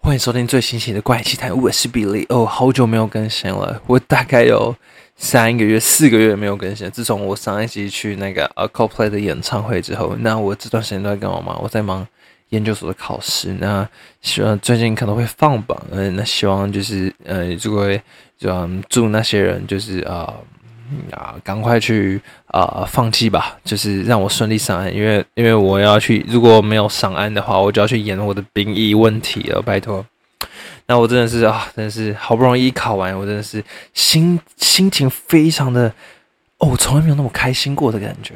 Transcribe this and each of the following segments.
欢迎收听最新期的怪奇谈，我是比利。哦，好久没有更新了，我大概有三个月、四个月没有更新。自从我上一集去那个 Acaplay 的演唱会之后，那我这段时间都在干嘛？我在忙。研究所的考试。那希望最近可能会放榜，嗯，那希望就是呃，如果就祝那些人就是啊。啊，赶快去啊，放弃吧！就是让我顺利上岸，因为因为我要去，如果没有上岸的话，我就要去演我的兵役问题了。拜托，那我真的是啊，真的是好不容易考完，我真的是心心情非常的哦，从来没有那么开心过的感觉，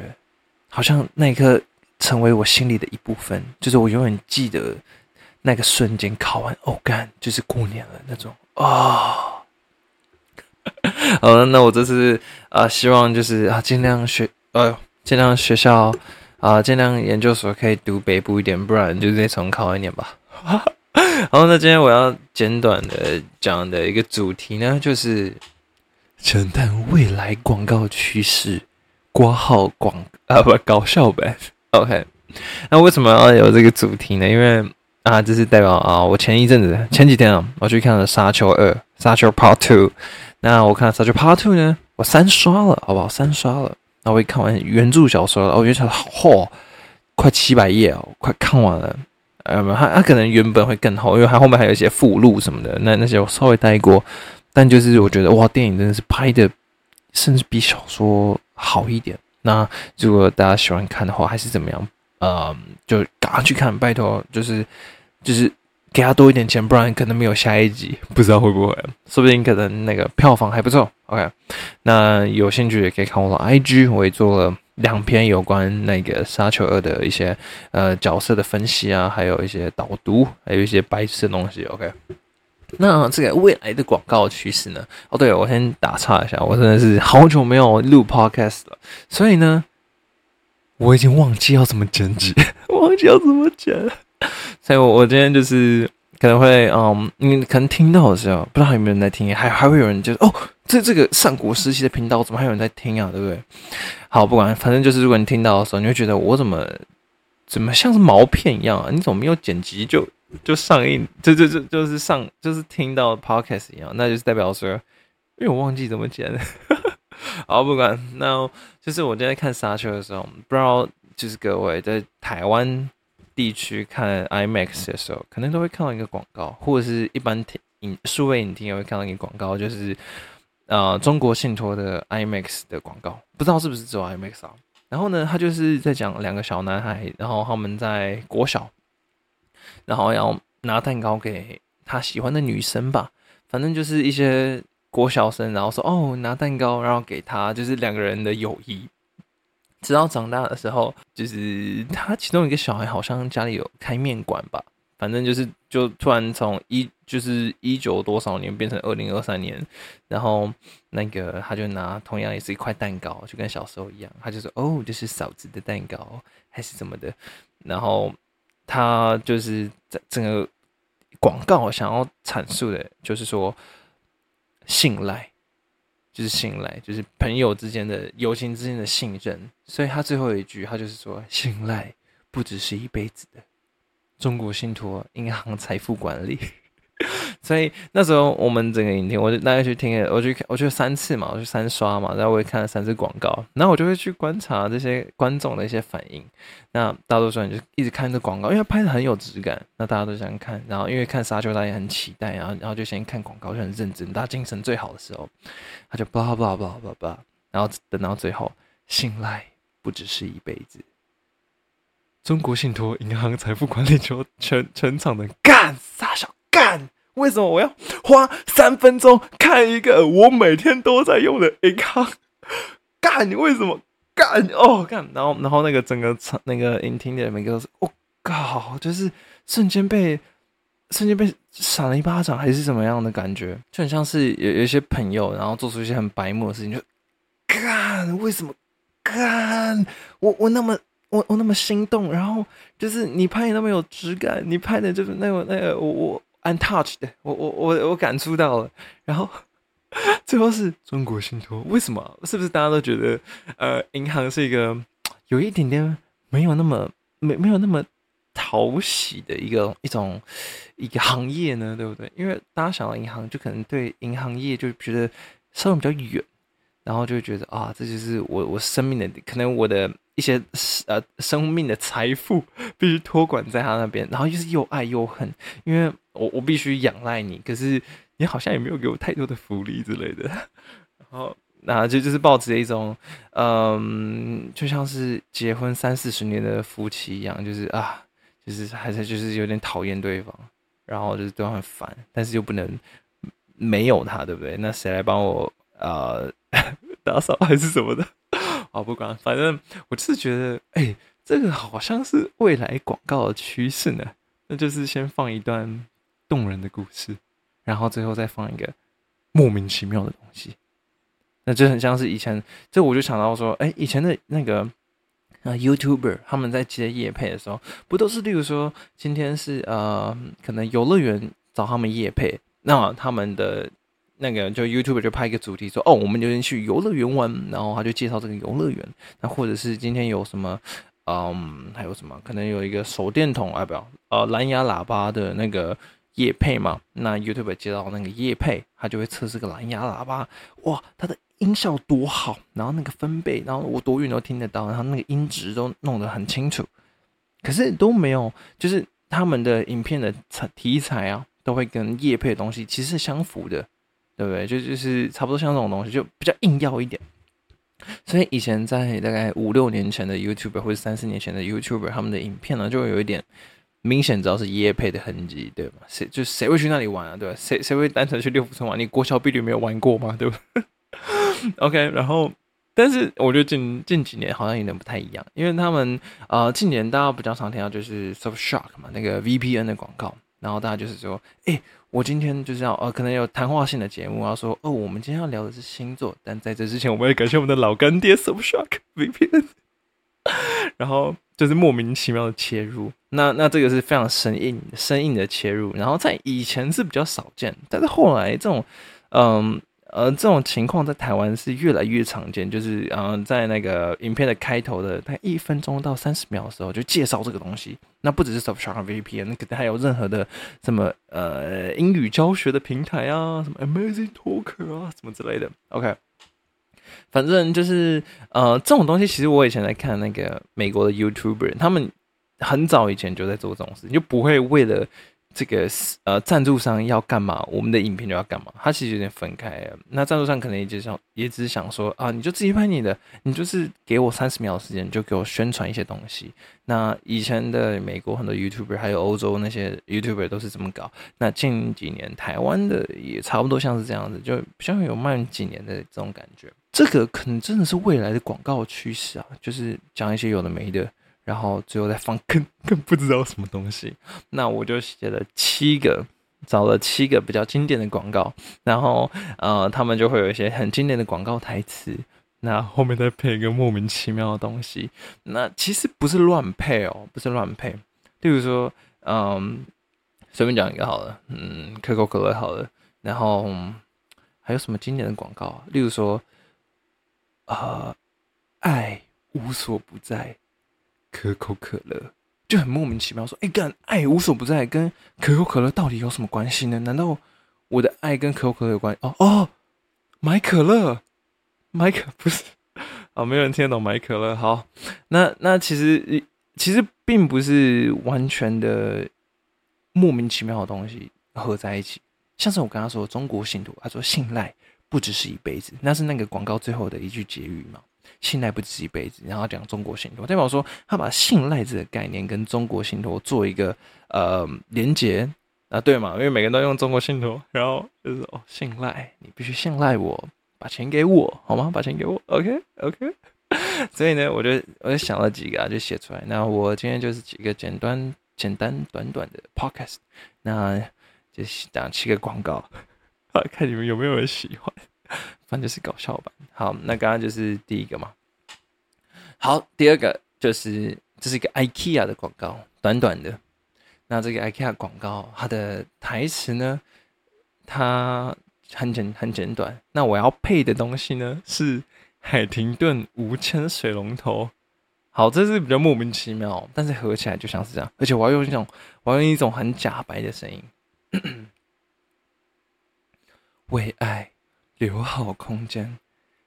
好像那一刻成为我心里的一部分，就是我永远记得那个瞬间，考完哦干，就是过年了那种啊。好了，那我这次啊，希望就是啊，尽量学，呃，尽量学校啊，尽量研究所可以读北部一点，不然就再重考一年吧。好，那今天我要简短的讲的一个主题呢，就是承担未来广告趋势，挂号广啊不搞笑呗。OK，那为什么要有这个主题呢？因为啊，这是代表啊，我前一阵子前几天啊，我去看了《沙丘二》《沙丘 Part Two》。那我看《沙丘 Part Two》呢，我三刷了，好不好？三刷了。那我一看完原著小说了，我觉得好厚，快七百页哦，快看完了。呃，它它可能原本会更厚，因为它后面还有一些附录什么的。那那些我稍微带过，但就是我觉得哇，电影真的是拍的，甚至比小说好一点。那如果大家喜欢看的话，还是怎么样？呃，就赶快去看，拜托，就是就是。给他多一点钱，不然可能没有下一集，不知道会不会，说不定可能那个票房还不错。OK，那有兴趣也可以看我的 IG，我也做了两篇有关那个《沙丘二》的一些呃角色的分析啊，还有一些导读，还有一些白痴的东西。OK，那这个未来的广告趋势呢？哦，对我先打岔一下，我真的是好久没有录 Podcast 了，所以呢，我已经忘记要怎么剪辑，忘记要怎么剪。所以，我我今天就是可能会，嗯，你可能听到的时候，不知道有没有人在听，还还会有人就是哦，这这个上古时期的频道怎么还有人在听啊？对不对？好，不管，反正就是，如果你听到的时候，你会觉得我怎么怎么像是毛片一样啊？你怎么没有剪辑就就上映，就就就就是上就是听到 podcast 一样，那就是代表说，因为我忘记怎么剪。好，不管，那就是我今天看沙丘的时候，不知道就是各位在台湾。地区看 IMAX 的时候，可能都会看到一个广告，或者是一般影数位影厅也会看到一个广告，就是呃中国信托的 IMAX 的广告，不知道是不是只有 IMAX 啊？然后呢，他就是在讲两个小男孩，然后他们在国小，然后要拿蛋糕给他喜欢的女生吧，反正就是一些国小生，然后说哦拿蛋糕，然后给他，就是两个人的友谊。直到长大的时候，就是他其中一个小孩好像家里有开面馆吧，反正就是就突然从一就是一九多少年变成二零二三年，然后那个他就拿同样也是一块蛋糕，就跟小时候一样，他就说哦这是嫂子的蛋糕还是什么的，然后他就是在整个广告想要阐述的就是说信赖。就是信赖，就是朋友之间的友情之间的信任，所以他最后一句，他就是说，信赖不只是一辈子的。中国信托银行财富管理。所以那时候我们整个影厅，我就大概去听，我去看，我去三次嘛，我去三刷嘛，然后我也看了三次广告，然后我就会去观察这些观众的一些反应。那大多数人就一直看这广告，因为拍的很有质感，那大家都想看。然后因为看沙丘，大家也很期待，然后然后就先看广告，就很认真，大家精神最好的时候，他就叭叭叭叭叭，然后等到最后，信赖不只是一辈子。中国信托银行财富管理就全全场的干傻笑。干？为什么我要花三分钟看一个我每天都在用的银行？干？你为什么干？哦，干！然后，然后那个整个场那个影厅的每个都是，我靠，就是瞬间被瞬间被扇了一巴掌，还是什么样的感觉？就很像是有有一些朋友，然后做出一些很白目的事情，就干？为什么干？我我那么我我那么心动，然后就是你拍的那么有质感，你拍的就是那个那个我我。untouched，我我我我感触到了，然后最后是中国信托，为什么？是不是大家都觉得，呃，银行是一个有一点点没有那么没没有那么讨喜的一个一种一个行业呢？对不对？因为大家想到银行，就可能对银行业就觉得稍微比较远，然后就会觉得啊，这就是我我生命的可能我的一些呃生命的财富 必须托管在他那边，然后又是又爱又恨，因为我我必须仰赖你，可是。你好像也没有给我太多的福利之类的，然后那就就是抱着一种，嗯，就像是结婚三四十年的夫妻一样，就是啊，就是还是就是有点讨厌对方，然后就是对方很烦，但是又不能没有他，对不对？那谁来帮我呃 打扫还是什么的？啊，不管，反正我就是觉得，哎，这个好像是未来广告的趋势呢。那就是先放一段动人的故事。然后最后再放一个莫名其妙的东西，那就很像是以前，这我就想到说，哎，以前的那个啊，YouTuber 他们在接夜配的时候，不都是例如说，今天是呃，可能游乐园找他们夜配，那他们的那个就 YouTuber 就拍一个主题说，哦，我们就去游乐园玩，然后他就介绍这个游乐园，那或者是今天有什么，嗯，还有什么，可能有一个手电筒啊，不要，呃，蓝牙喇叭的那个。夜配嘛，那 YouTube 接到那个夜配，他就会测试个蓝牙喇叭，哇，它的音效多好，然后那个分贝，然后我多远都听得到，然后那个音质都弄得很清楚，可是都没有，就是他们的影片的题材啊，都会跟夜配的东西其实是相符的，对不对？就就是差不多像这种东西，就比较硬要一点。所以以前在大概五六年前的 YouTuber，或者三四年前的 YouTuber，他们的影片呢，就会有一点。明显知道是耶配的痕迹，对吗？谁就谁会去那里玩啊？对吧？谁谁会单纯去六福村玩？你国桥碧绿没有玩过吗？对吧？OK，然后，但是我觉得近近几年好像有点不太一样，因为他们呃，近年大家比较常听到就是 Surfshark 嘛，那个 VPN 的广告，然后大家就是说，哎，我今天就是要呃，可能有谈话性的节目，要说哦，我们今天要聊的是星座，但在这之前，我们要感谢我们的老干爹 Surfshark VPN，然后。就是莫名其妙的切入，那那这个是非常生硬、生硬的切入，然后在以前是比较少见，但是后来这种，嗯呃，这种情况在台湾是越来越常见，就是嗯，在那个影片的开头的大概一分钟到三十秒的时候就介绍这个东西，那不只是 Surfshark VPN，那可能还有任何的什么呃英语教学的平台啊，什么 Amazing Talker 啊，什么之类的，OK。反正就是呃，这种东西其实我以前在看那个美国的 YouTuber，他们很早以前就在做这种事情，就不会为了这个呃赞助商要干嘛，我们的影片就要干嘛。他其实有点分开。那赞助商可能也就想，也只是想说啊，你就自己拍你的，你就是给我三十秒时间，就给我宣传一些东西。那以前的美国很多 YouTuber，还有欧洲那些 YouTuber 都是这么搞。那近几年台湾的也差不多像是这样子，就像有慢几年的这种感觉。这个可能真的是未来的广告趋势啊，就是讲一些有的没的，然后最后再放更更不知道什么东西。那我就写了七个，找了七个比较经典的广告，然后呃，他们就会有一些很经典的广告台词，那后面再配一个莫名其妙的东西。那其实不是乱配哦，不是乱配。例如说，嗯，随便讲一个好了，嗯，可口可乐好了，然后还有什么经典的广告？例如说。呃，爱无所不在，可口可乐就很莫名其妙说：“哎，干爱无所不在，跟可口可乐到底有什么关系呢？难道我的爱跟可口可乐有关？哦哦，买可乐，买可 不是啊，没有人听得懂买可乐。好，那那其实其实并不是完全的莫名其妙的东西合在一起，像是我跟他说中国信徒，他说信赖。不只是一辈子，那是那个广告最后的一句结语嘛？信赖不止一辈子，然后讲中国信托，代表说他把信赖这个概念跟中国信托做一个呃连接啊，对嘛？因为每个人都用中国信托，然后就是哦，信赖你必须信赖我，把钱给我好吗？把钱给我，OK OK。所以呢，我就我就想了几个啊，就写出来。那我今天就是几个简单简单短短的 Podcast，那就讲七个广告。看你们有没有人喜欢，反正就是搞笑版。好，那刚刚就是第一个嘛。好，第二个就是这是一个 IKEA 的广告，短短的。那这个 IKEA 广告，它的台词呢，它很简很简短。那我要配的东西呢是海廷顿无铅水龙头。好，这是比较莫名其妙，但是合起来就像是这样，而且我要用一种，我要用一种很假白的声音，为爱留好空间，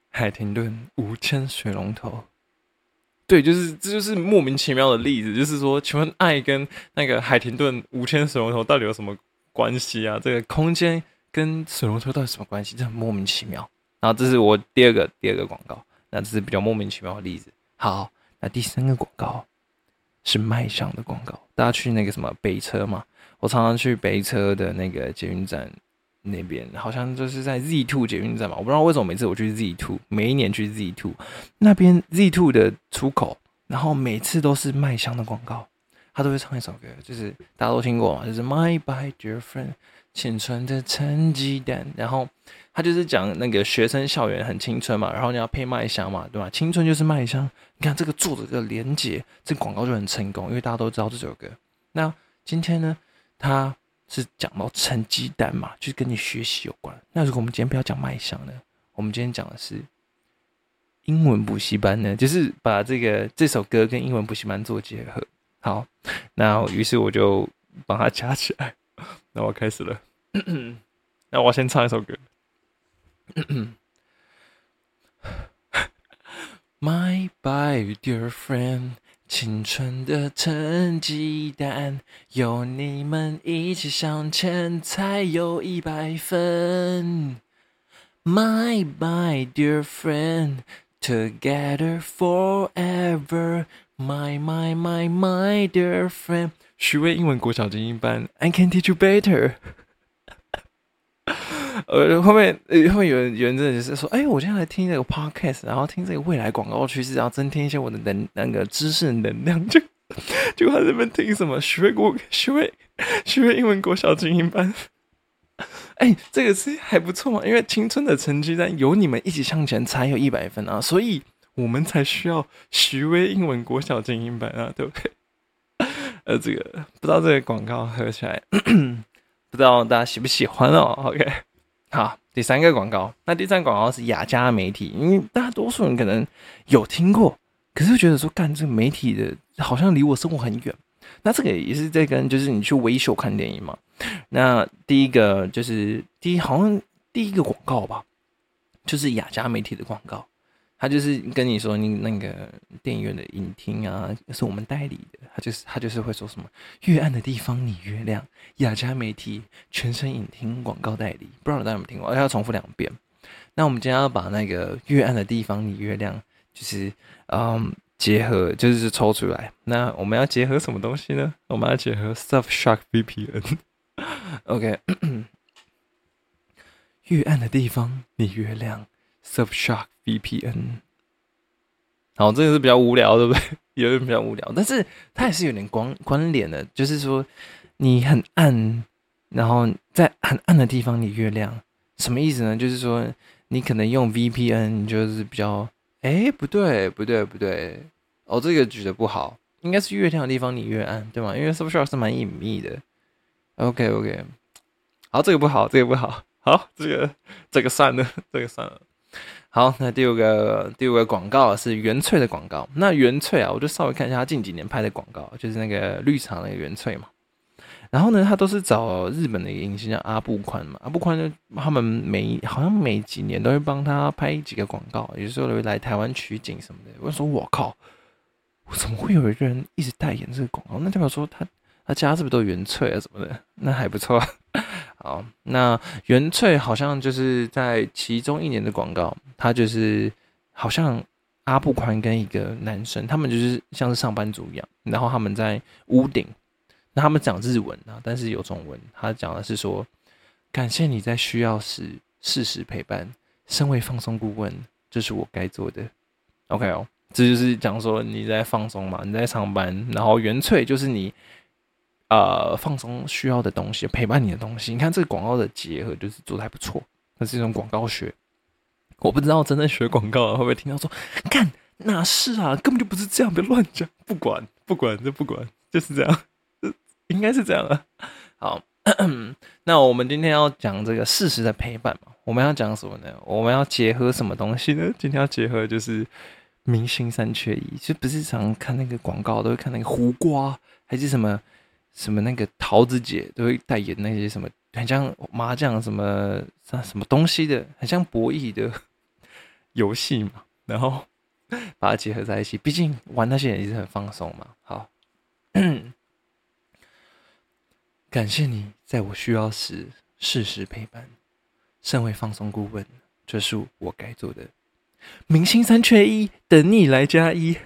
海廷顿无铅水龙头。对，就是这就是莫名其妙的例子，就是说，请问爱跟那个海廷顿无铅水龙头到底有什么关系啊？这个空间跟水龙头到底什么关系？这很莫名其妙。然后这是我第二个第二个广告，那这是比较莫名其妙的例子。好。那第三个广告是卖相的广告，大家去那个什么北车嘛，我常常去北车的那个捷运站那边，好像就是在 Z Two 捷运站嘛，我不知道为什么每次我去 Z Two，每一年去 Z Two 那边 Z Two 的出口，然后每次都是麦香的广告，他都会唱一首歌，就是大家都听过嘛，就是 My By Dear Friend，青春的成绩单，然后。他就是讲那个学生校园很青春嘛，然后你要配麦香嘛，对吧？青春就是麦香。你看这个作者的连接，这广告就很成功，因为大家都知道这首歌。那今天呢，他是讲到成绩单嘛，就是跟你学习有关。那如果我们今天不要讲卖相呢，我们今天讲的是英文补习班呢，就是把这个这首歌跟英文补习班做结合。好，那于是我就帮他加起来。那我开始了，那我先唱一首歌。My bye, dear friend，青春的成绩单，有你们一起向前，才有一百分。My bye, dear friend, together forever. My my my my dear friend，徐威英文国小精英班，I can teach you better。呃，后面呃，后面有人有人真的就是说，哎，我今天来听这个 podcast，然后听这个未来广告趋势，然后增添一些我的能那个知识能量，就 就他这边听什么学国学学英文国小精英班，哎，这个是还不错嘛，因为青春的成绩单有你们一起向前才有一百分啊，所以我们才需要徐威英文国小精英班啊，对不对？呃，这个不知道这个广告合起来，不知道大家喜不喜欢哦，OK。好，第三个广告，那第三广告是雅加媒体，因为大多数人可能有听过，可是觉得说干这个媒体的，好像离我生活很远。那这个也是在跟就是你去维修看电影嘛。那第一个就是第一，好像第一个广告吧，就是雅加媒体的广告。他就是跟你说，你那个电影院的影厅啊，是我们代理的。他就是他就是会说什么越暗的地方你越亮，雅加媒体全身影厅广告代理，不知道大家有没有听过？而且要重复两遍。那我们今天要把那个越暗的地方你越亮，就是嗯结合，就是抽出来。那我们要结合什么东西呢？我们要结合 Surfshark VPN。OK，越暗的地方你越亮，Surfshark。VPN，好，这个是比较无聊，对不对？有点比较无聊，但是它也是有点关关联的，就是说你很暗，然后在很暗的地方你越亮，什么意思呢？就是说你可能用 VPN，你就是比较，哎，不对，不对，不对，哦，这个举的不好，应该是越亮的地方你越暗，对吗？因为 Surfshark 是蛮隐秘的。OK，OK，好，这个不好，这个不好，好，这个这个算了，这个算了。好，那第五个第五个广告是元萃的广告。那元萃啊，我就稍微看一下他近几年拍的广告，就是那个绿茶那个元萃嘛。然后呢，他都是找日本的一个影星叫阿布宽嘛。阿布宽呢，他们每好像每几年都会帮他拍几个广告，有时候会来台湾取景什么的。我说我靠，我怎么会有一个人一直代言这个广告？那代表说他他家是不是都元萃啊什么的？那还不错。好，那元萃好像就是在其中一年的广告，他就是好像阿布宽跟一个男生，他们就是像是上班族一样，然后他们在屋顶，那他们讲日文啊，但是有中文，他讲的是说，感谢你在需要时适时陪伴，身为放松顾问，这是我该做的。OK 哦，这就是讲说你在放松嘛，你在上班，然后元萃就是你。呃，放松需要的东西，陪伴你的东西。你看这个广告的结合，就是做的还不错。那是一种广告学，我不知道真正学广告会不会听到说，干哪是啊，根本就不是这样，别乱讲。不管不管，这不管，就是这样，应该是这样啊。好，那我们今天要讲这个事实的陪伴嘛？我们要讲什么呢？我们要结合什么东西呢？今天要结合就是明星三缺一，就不是常看那个广告都会看那个胡瓜，还是什么什么那个桃子姐都会代言那些什么很像麻将什么什么东西的，很像博弈的 游戏嘛，然后把它结合在一起，毕竟玩那些也是很放松嘛。好。感谢你在我需要时适时陪伴。身为放松顾问，这是我该做的。明星三缺一，等你来加一。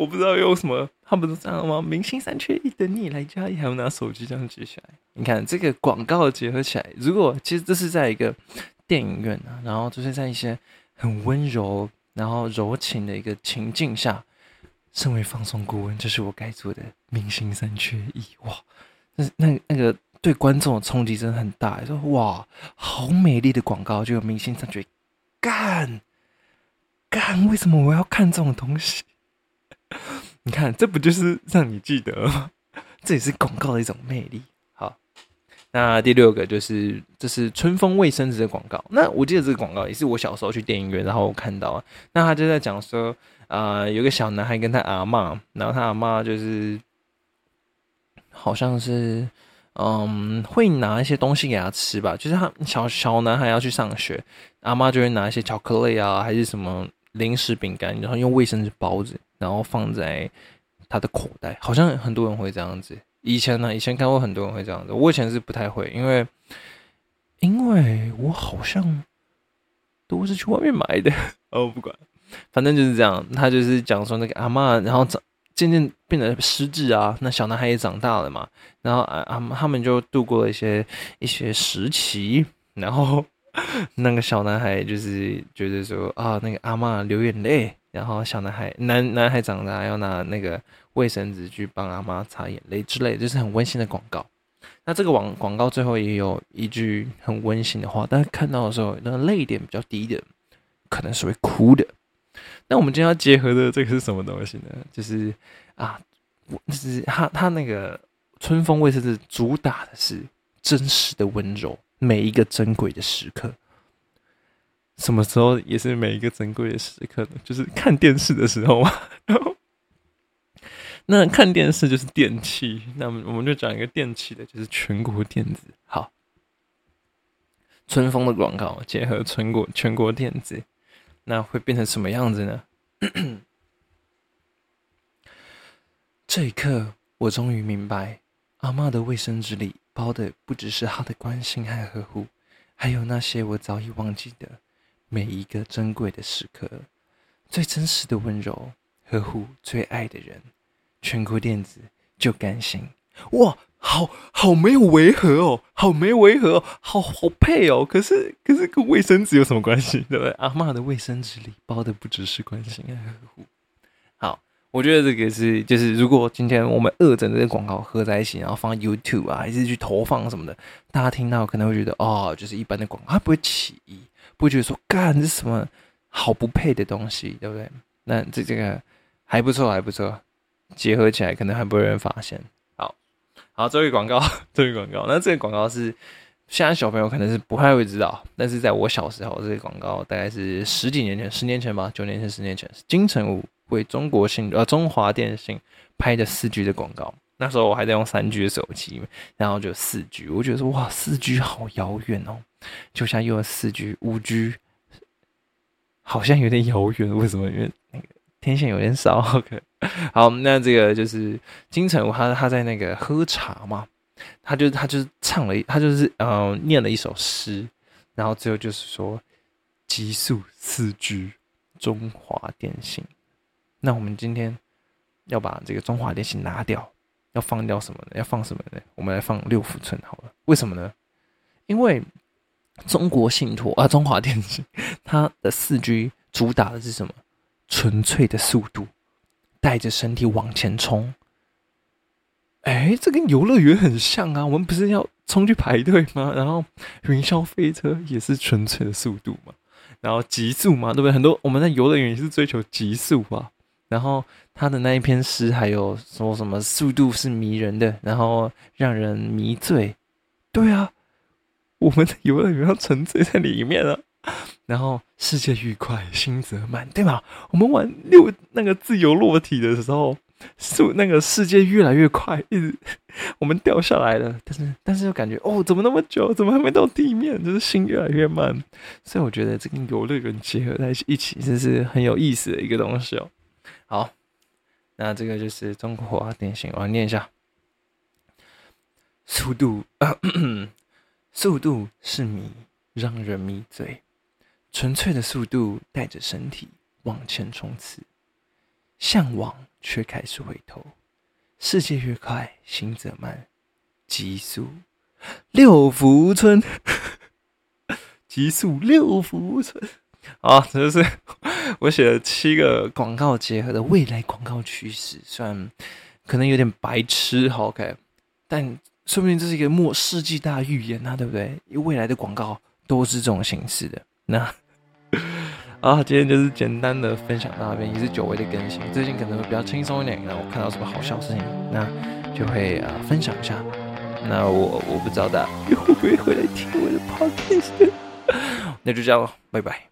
我不知道用什么，他们都这样吗？明星三缺一，等你来加一，还要拿手机这样举起来。你看这个广告结合起来，如果其实这是在一个电影院啊，然后就是在一些很温柔、然后柔情的一个情境下。身为放松顾问，这是我该做的。明星三缺一，哇，那那那个对观众的冲击真的很大。说哇，好美丽的广告，就有明星三缺一，干干，为什么我要看这种东西？你看，这不就是让你记得？这也是广告的一种魅力。好，那第六个就是这是春风卫生纸的广告。那我记得这个广告也是我小时候去电影院，然后我看到，那他就在讲说。啊，有个小男孩跟他阿妈，然后他阿妈就是好像是嗯，会拿一些东西给他吃吧。就是他小小男孩要去上学，阿妈就会拿一些巧克力啊，还是什么零食饼干，然后用卫生纸包着，然后放在他的口袋。好像很多人会这样子。以前呢，以前看过很多人会这样子。我以前是不太会，因为因为我好像都是去外面买的。哦，不管。反正就是这样，他就是讲说那个阿妈，然后长渐渐变得失智啊。那小男孩也长大了嘛，然后啊啊，他们就度过了一些一些时期。然后 那个小男孩就是觉得说啊，那个阿妈流眼泪，然后小男孩男男孩长大要拿那个卫生纸去帮阿妈擦眼泪之类，就是很温馨的广告。那这个网广告最后也有一句很温馨的话，但是看到的时候，那个泪点比较低的，可能是会哭的。那我们今天要结合的这个是什么东西呢？就是啊，就是他他那个春风卫生纸主打的是真实的温柔，每一个珍贵的时刻。什么时候也是每一个珍贵的时刻呢？就是看电视的时候嘛。那看电视就是电器，那么我们就讲一个电器的，就是全国电子。好，春风的广告结合全国全国电子。那会变成什么样子呢？这一刻，我终于明白，阿妈的卫生纸里包的不只是他的关心和呵护，还有那些我早已忘记的每一个珍贵的时刻，最真实的温柔呵护，最爱的人，全国电子就甘心哇！好好没有违和哦，好没违和哦，好好配哦。可是可是跟卫生纸有什么关系？对不对？阿妈的卫生纸里包的不只是关心和呵护。我觉得这个是就是，如果今天我们二整这个广告合在一起，然后放 YouTube 啊，还是去投放什么的，大家听到可能会觉得哦，就是一般的广告，它不会起疑，不会觉得说干这什么好不配的东西，对不对？那这这个还不错，还不错，结合起来可能还不会有人发现。好好，这个广告，这个广告，那这个广告是现在小朋友可能是不太会知道，但是在我小时候，这个广告大概是十几年前，十年前吧，九年前，十年前是金城武为中国信呃中华电信拍的四 G 的广告，那时候我还在用三 G 的手机，然后就四 G，我觉得说哇，四 G 好遥远哦，就像用了四 G、五 G，好像有点遥远，为什么？因为那个。天线有点少，OK。好，那这个就是金城武，他他在那个喝茶嘛，他就他就是唱了，他就是呃念了一首诗，然后最后就是说极速四 G 中华电信。那我们今天要把这个中华电信拿掉，要放掉什么呢？要放什么呢？我们来放六福村好了。为什么呢？因为中国信托啊，中华电信它的四 G 主打的是什么？纯粹的速度，带着身体往前冲。哎，这跟游乐园很像啊！我们不是要冲去排队吗？然后云霄飞车也是纯粹的速度嘛，然后极速嘛，对不对？很多我们在游乐园也是追求极速啊。然后他的那一篇诗还有说什么速度是迷人的，然后让人迷醉。对啊，我们的游乐园要沉醉在里面了。然后世界愉快，心则慢，对吧？我们玩六那个自由落体的时候，速那个世界越来越快，一直我们掉下来了，但是但是又感觉哦，怎么那么久？怎么还没到地面？就是心越来越慢。所以我觉得这跟游乐园结合在一起，真是很有意思的一个东西哦。好，那这个就是中国话典型，我要念一下：速度，速度是迷，让人迷醉。纯粹的速度带着身体往前冲刺，向往却开始回头。世界越快，行则慢。极速六福村，极速六福村。啊，这 就是我写了七个广告结合的未来广告趋势。虽然可能有点白痴，OK，但说不定这是一个末世纪大预言啊，对不对？因为未来的广告都是这种形式的。那 啊，今天就是简单的分享到这边，也是久违的更新。最近可能会比较轻松一点，然后看到什么好笑事情，那就会啊分享一下。那我我不知道大家会不会回来听我的 podcast，那就这样了，拜拜。